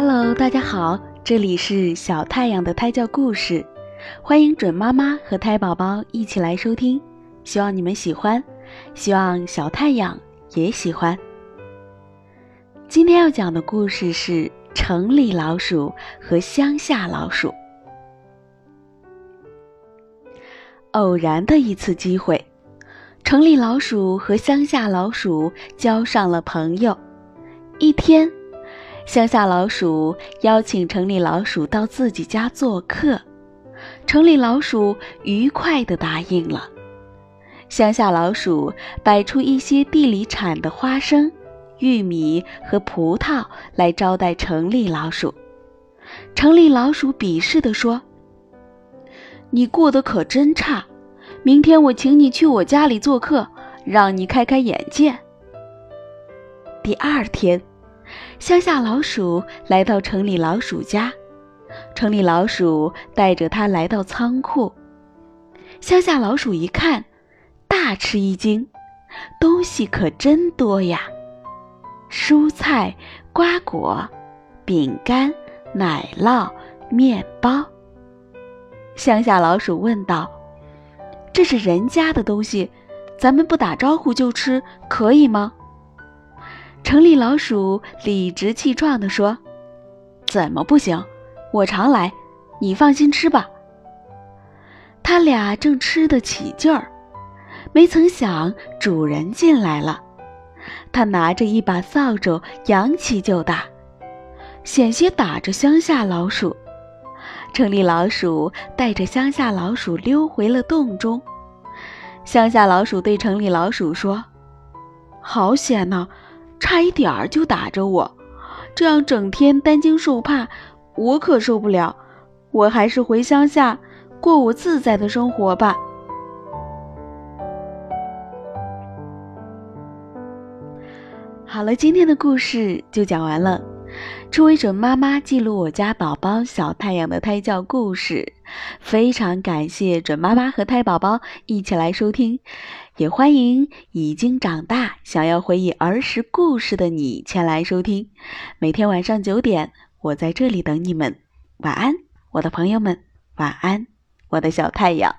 Hello，大家好，这里是小太阳的胎教故事，欢迎准妈妈和胎宝宝一起来收听，希望你们喜欢，希望小太阳也喜欢。今天要讲的故事是城里老鼠和乡下老鼠。偶然的一次机会，城里老鼠和乡下老鼠交上了朋友。一天。乡下老鼠邀请城里老鼠到自己家做客，城里老鼠愉快地答应了。乡下老鼠摆出一些地里产的花生、玉米和葡萄来招待城里老鼠。城里老鼠鄙视地说：“你过得可真差，明天我请你去我家里做客，让你开开眼界。”第二天。乡下老鼠来到城里老鼠家，城里老鼠带着它来到仓库。乡下老鼠一看，大吃一惊，东西可真多呀！蔬菜、瓜果、饼干、奶酪、面包。乡下老鼠问道：“这是人家的东西，咱们不打招呼就吃，可以吗？”城里老鼠理直气壮地说：“怎么不行？我常来，你放心吃吧。”他俩正吃得起劲儿，没曾想主人进来了。他拿着一把扫帚，扬起就打，险些打着乡下老鼠。城里老鼠带着乡下老鼠溜回了洞中。乡下老鼠对城里老鼠说：“好险呐！”差一点儿就打着我，这样整天担惊受怕，我可受不了。我还是回乡下过我自在的生活吧。好了，今天的故事就讲完了。初为准妈妈记录我家宝宝小太阳的胎教故事，非常感谢准妈妈和胎宝宝一起来收听。也欢迎已经长大想要回忆儿时故事的你前来收听。每天晚上九点，我在这里等你们。晚安，我的朋友们，晚安，我的小太阳。